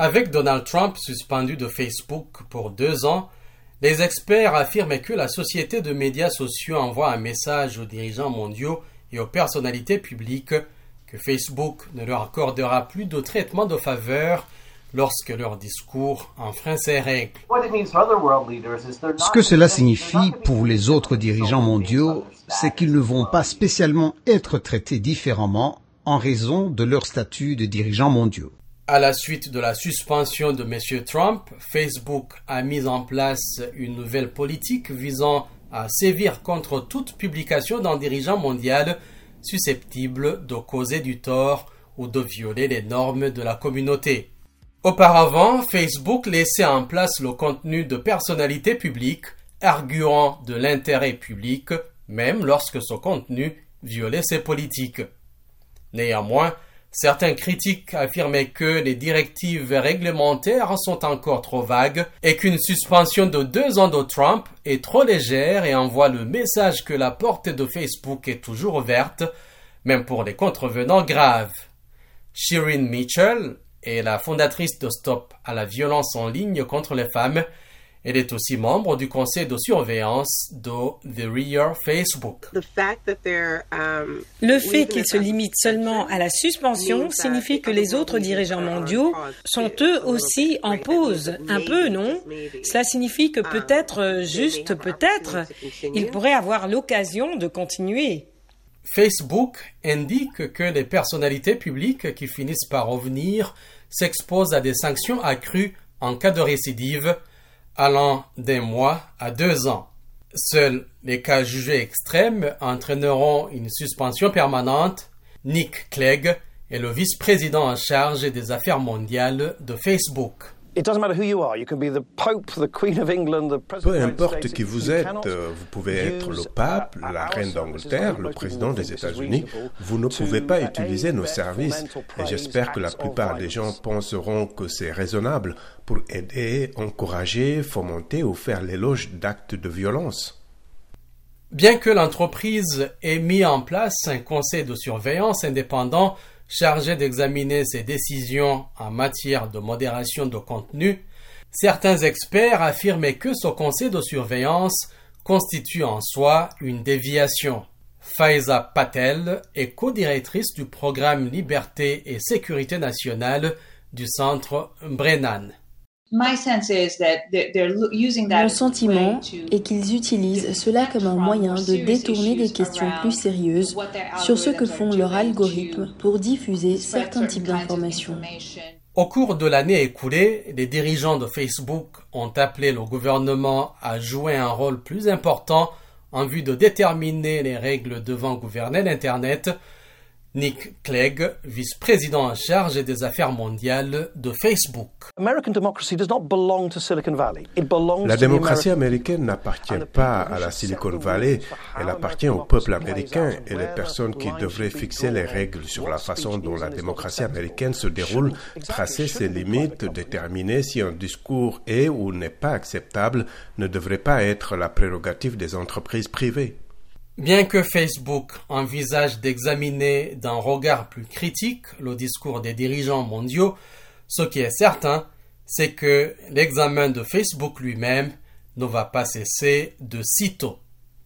Avec Donald Trump suspendu de Facebook pour deux ans, les experts affirment que la société de médias sociaux envoie un message aux dirigeants mondiaux et aux personnalités publiques que Facebook ne leur accordera plus de traitement de faveur lorsque leur discours enfreint ses règles. Ce que cela signifie pour les autres dirigeants mondiaux, c'est qu'ils ne vont pas spécialement être traités différemment en raison de leur statut de dirigeants mondiaux. À la suite de la suspension de M. Trump, Facebook a mis en place une nouvelle politique visant à sévir contre toute publication d'un dirigeant mondial susceptible de causer du tort ou de violer les normes de la communauté. Auparavant, Facebook laissait en place le contenu de personnalités publiques arguant de l'intérêt public, même lorsque ce contenu violait ses politiques. Néanmoins, Certains critiques affirmaient que les directives réglementaires sont encore trop vagues et qu'une suspension de deux ans de Trump est trop légère et envoie le message que la porte de Facebook est toujours ouverte, même pour les contrevenants graves. Shirin Mitchell est la fondatrice de Stop à la violence en ligne contre les femmes elle est aussi membre du conseil de surveillance de The Rear Facebook. Um, Le fait qu'il se limite seulement à la suspension signifie que les autres dirigeants mondiaux sont eux aussi en pause. Un peu, non Cela signifie que peut-être, juste peut-être, ils pourraient avoir l'occasion de continuer. Facebook indique que les personnalités publiques qui finissent par revenir s'exposent à des sanctions accrues en cas de récidive allant d'un mois à deux ans. Seuls les cas jugés extrêmes entraîneront une suspension permanente. Nick Clegg est le vice-président en charge des affaires mondiales de Facebook. Peu importe qui vous êtes, vous pouvez être le pape, la reine d'Angleterre, le président des États-Unis, vous ne pouvez pas utiliser nos services. Et j'espère que la plupart des gens penseront que c'est raisonnable pour aider, encourager, fomenter ou faire l'éloge d'actes de violence. Bien que l'entreprise ait mis en place un conseil de surveillance indépendant chargé d'examiner ses décisions en matière de modération de contenu, certains experts affirmaient que ce conseil de surveillance constitue en soi une déviation. Faiza Patel est co-directrice du programme Liberté et Sécurité nationale du centre Brennan. Mon sentiment est qu'ils utilisent cela comme un moyen de détourner des questions plus sérieuses sur ce que font leurs algorithmes pour diffuser certains types d'informations. Au cours de l'année écoulée, les dirigeants de Facebook ont appelé le gouvernement à jouer un rôle plus important en vue de déterminer les règles devant gouverner l'Internet Nick Clegg, vice-président en charge des affaires mondiales de Facebook. La démocratie américaine n'appartient pas à la Silicon Valley, elle appartient au peuple américain et les personnes qui devraient fixer les règles sur la façon dont la démocratie américaine se déroule, tracer ses limites, déterminer si un discours est ou n'est pas acceptable ne devrait pas être la prérogative des entreprises privées. Bien que Facebook envisage d'examiner d'un regard plus critique le discours des dirigeants mondiaux, ce qui est certain, c'est que l'examen de Facebook lui-même ne va pas cesser de sitôt.